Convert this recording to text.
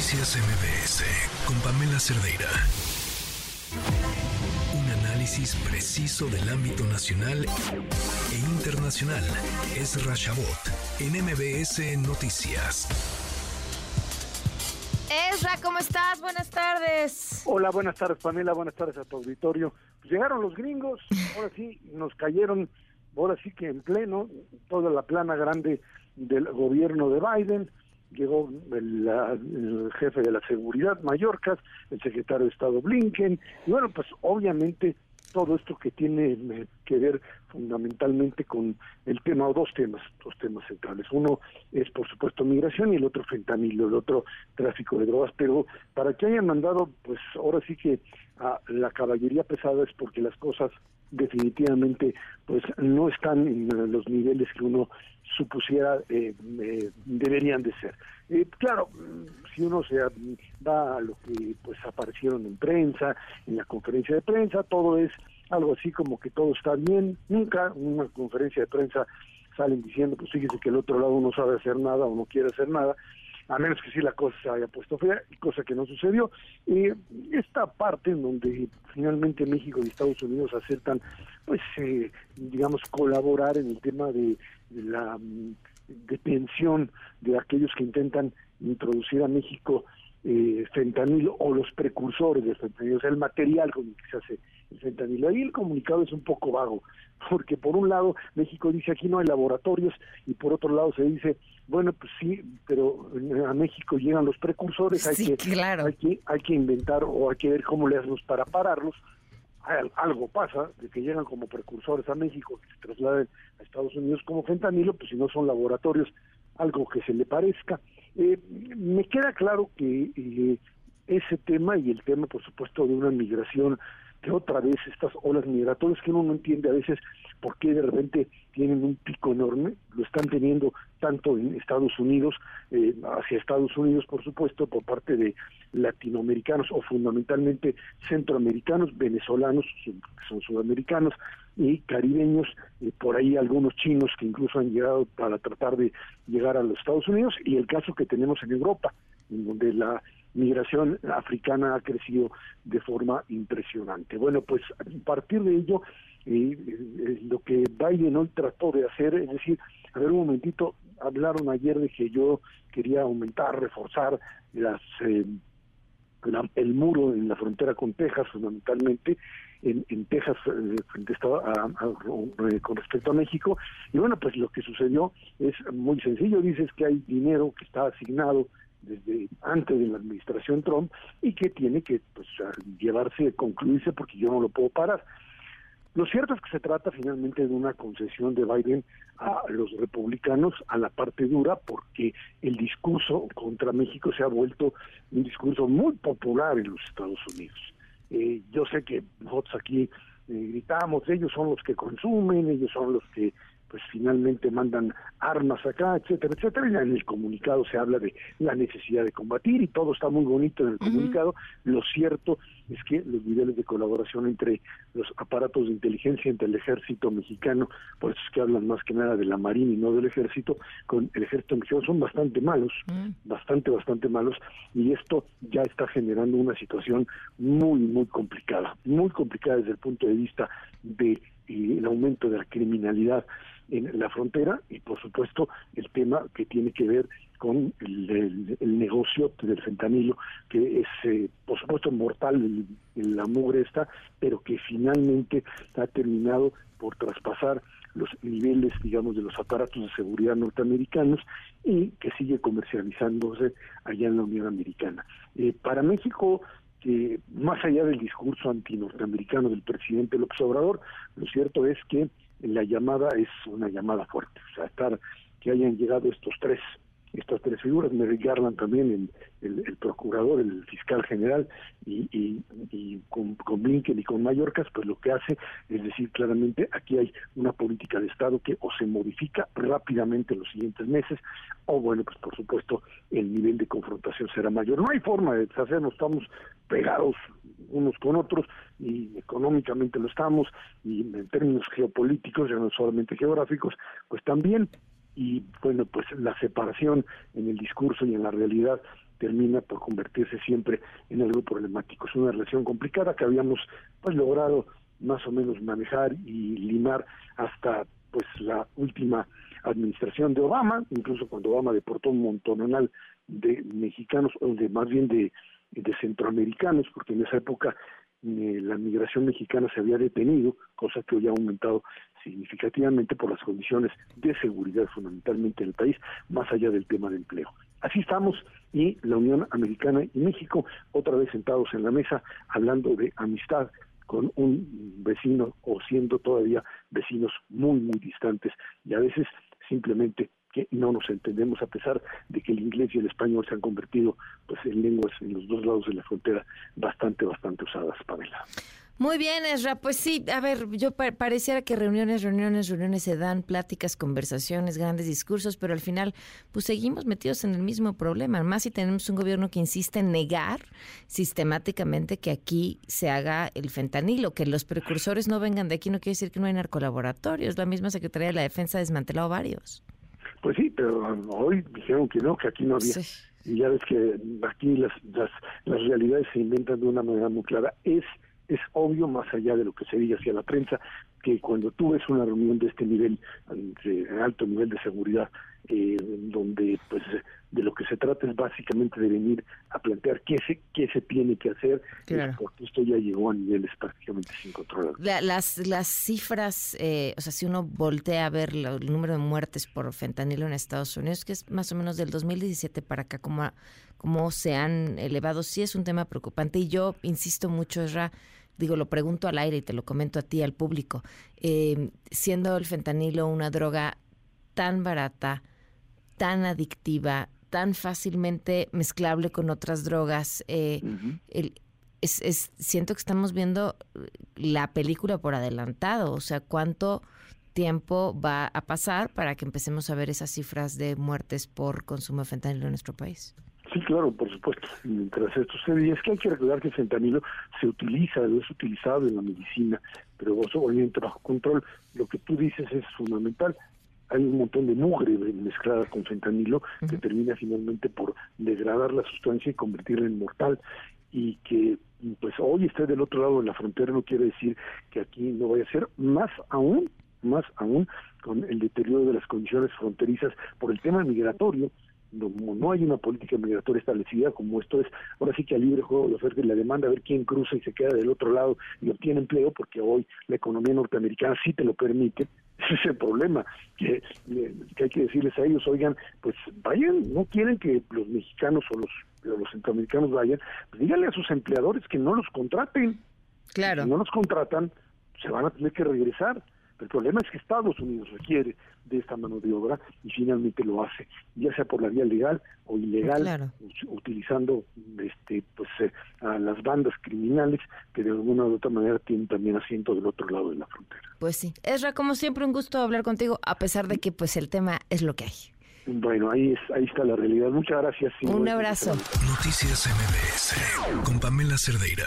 Noticias MBS con Pamela Cerdeira. Un análisis preciso del ámbito nacional e internacional. Es Rashabot en MBS Noticias. Ezra, ¿cómo estás? Buenas tardes. Hola, buenas tardes, Pamela. Buenas tardes a tu auditorio. Pues llegaron los gringos, ahora sí, nos cayeron, ahora sí que en pleno, toda la plana grande del gobierno de Biden llegó el, jefe de la seguridad, Mallorca, el secretario de Estado Blinken, y bueno, pues obviamente todo esto que tiene eh, que ver fundamentalmente con el tema, o dos temas, dos temas centrales. Uno es, por supuesto, migración y el otro fentanilo, el otro tráfico de drogas, pero para que hayan mandado, pues ahora sí que a la caballería pesada es porque las cosas definitivamente pues no están en los niveles que uno supusiera eh, eh, deberían de ser. Eh, claro, si uno se va a lo que pues aparecieron en prensa, en la conferencia de prensa, todo es algo así como que todo está bien. Nunca en una conferencia de prensa salen diciendo, pues fíjese que el otro lado no sabe hacer nada o no quiere hacer nada a menos que sí la cosa se haya puesto fea, cosa que no sucedió. y esta parte en donde finalmente México y Estados Unidos aceptan, pues, eh, digamos, colaborar en el tema de, la detención de aquellos que intentan introducir a México eh, fentanilo o los precursores del fentanilo, o sea, el material con el que se hace el fentanilo. Ahí el comunicado es un poco vago, porque por un lado México dice aquí no hay laboratorios y por otro lado se dice, bueno, pues sí, pero a México llegan los precursores, hay, que, claro. hay, que, hay que inventar o hay que ver cómo le hacemos para pararlos. Algo pasa de que llegan como precursores a México, que se trasladen a Estados Unidos como fentanilo, pues si no son laboratorios, algo que se le parezca. Eh, me queda claro que eh, ese tema y el tema, por supuesto, de una migración que otra vez estas olas migratorias que uno no entiende a veces por qué de repente tienen un pico enorme, lo están teniendo tanto en Estados Unidos, eh, hacia Estados Unidos por supuesto, por parte de latinoamericanos o fundamentalmente centroamericanos, venezolanos, que son sudamericanos, y caribeños, por ahí algunos chinos que incluso han llegado para tratar de llegar a los Estados Unidos, y el caso que tenemos en Europa, en donde la migración africana ha crecido de forma impresionante. Bueno, pues a partir de ello, eh, eh, lo que Biden hoy trató de hacer, es decir, a ver un momentito, hablaron ayer de que yo quería aumentar, reforzar las eh, el muro en la frontera con Texas, fundamentalmente, en, en Texas frente con respecto a México. Y bueno, pues lo que sucedió es muy sencillo. Dices que hay dinero que está asignado desde antes de la administración Trump y que tiene que pues, llevarse, concluirse porque yo no lo puedo parar. Lo cierto es que se trata finalmente de una concesión de Biden a los republicanos a la parte dura porque el discurso contra México se ha vuelto un discurso muy popular en los Estados Unidos. Eh, yo sé que nosotros aquí eh, gritamos, ellos son los que consumen, ellos son los que pues finalmente mandan armas acá, etcétera, etcétera. Y en el comunicado se habla de la necesidad de combatir y todo está muy bonito en el comunicado. Lo cierto es que los niveles de colaboración entre los aparatos de inteligencia, entre el ejército mexicano, por eso es que hablan más que nada de la marina y no del ejército, con el ejército mexicano son bastante malos, bastante, bastante malos, y esto ya está generando una situación muy, muy complicada, muy complicada desde el punto de vista de el aumento de la criminalidad en la frontera y por supuesto el tema que tiene que ver con el, negocio del fentanilo que es eh, por supuesto mortal en la mugre esta pero que finalmente ha terminado por traspasar los niveles digamos de los aparatos de seguridad norteamericanos y que sigue comercializándose allá en la Unión Americana. Eh, para México que más allá del discurso anti-norteamericano del presidente López Obrador, lo cierto es que la llamada es una llamada fuerte, o sea, estar que hayan llegado estos tres estas tres figuras, Merrick Garland también, el, el, procurador, el fiscal general, y, y, con, con, Blinken y con Mallorcas, pues lo que hace es decir claramente, aquí hay una política de Estado que o se modifica rápidamente en los siguientes meses, o bueno, pues por supuesto el nivel de confrontación será mayor. No hay forma de deshacernos, estamos pegados unos con otros, y económicamente lo estamos, y en términos geopolíticos, ya no solamente geográficos, pues también y bueno, pues la separación en el discurso y en la realidad termina por convertirse siempre en algo problemático. Es una relación complicada que habíamos pues logrado más o menos manejar y limar hasta pues la última administración de Obama, incluso cuando Obama deportó un montonal de mexicanos, o de más bien de, de centroamericanos, porque en esa época la migración mexicana se había detenido, cosa que hoy ha aumentado significativamente por las condiciones de seguridad fundamentalmente en el país, más allá del tema de empleo. Así estamos y la Unión Americana y México otra vez sentados en la mesa hablando de amistad con un vecino o siendo todavía vecinos muy muy distantes y a veces simplemente que no nos entendemos a pesar de que el inglés y el español se han convertido pues en lenguas en los dos lados de la frontera bastante bastante usadas Pamela. Muy bien, Esra. Pues sí, a ver, yo pareciera que reuniones, reuniones, reuniones se dan, pláticas, conversaciones, grandes discursos, pero al final, pues seguimos metidos en el mismo problema. Más si tenemos un gobierno que insiste en negar sistemáticamente que aquí se haga el fentanilo, que los precursores no vengan de aquí, no quiere decir que no hay narcolaboratorios. La misma Secretaría de la Defensa ha desmantelado varios. Pues sí, pero hoy dijeron que no, que aquí no había. Y ya ves que aquí las, las, las realidades se inventan de una manera muy clara. Es es obvio, más allá de lo que se diga hacia la prensa, que cuando tú ves una reunión de este nivel, de alto nivel de seguridad, eh, donde pues de lo que se trata es básicamente de venir a plantear qué se qué se tiene que hacer porque esto ya llegó a niveles prácticamente sin control las las cifras eh, o sea si uno voltea a ver el número de muertes por fentanilo en Estados Unidos que es más o menos del 2017 para acá como como se han elevado sí es un tema preocupante. Y yo insisto mucho Esra digo, lo pregunto al aire y te lo comento a ti, al público, eh, siendo el fentanilo una droga tan barata, tan adictiva, tan fácilmente mezclable con otras drogas, eh, es, siento que estamos viendo la película por adelantado, o sea, cuánto tiempo va a pasar para que empecemos a ver esas cifras de muertes por consumo de fentanilo en nuestro país. Sí, claro, por supuesto. Mientras esto sucede, y es que hay que recordar que el fentanilo se utiliza, es utilizado en la medicina, pero obviamente bajo control. Lo que tú dices es fundamental. Hay un montón de mugre mezclada con fentanilo que termina finalmente por degradar la sustancia y convertirla en mortal. Y que pues hoy esté del otro lado de la frontera no quiere decir que aquí no vaya a ser más aún, más aún con el deterioro de las condiciones fronterizas por el tema migratorio no, no hay una política migratoria establecida como esto es, ahora sí que a libre juego de oferta y la demanda, a ver quién cruza y se queda del otro lado y obtiene empleo, porque hoy la economía norteamericana sí te lo permite, ese es el problema, que, que hay que decirles a ellos, oigan, pues vayan, no quieren que los mexicanos o los, los centroamericanos vayan, pues díganle a sus empleadores que no los contraten. Claro. Si no los contratan, se van a tener que regresar. El problema es que Estados Unidos requiere de esta mano de obra y finalmente lo hace, ya sea por la vía legal o ilegal, utilizando este pues eh, a las bandas criminales que de alguna u otra manera tienen también asiento del otro lado de la frontera. Pues sí, Esra, como siempre un gusto hablar contigo a pesar de que pues el tema es lo que hay. Bueno, ahí es, ahí está la realidad. Muchas gracias. Un abrazo. Noticias MBS con Pamela Cerdeira.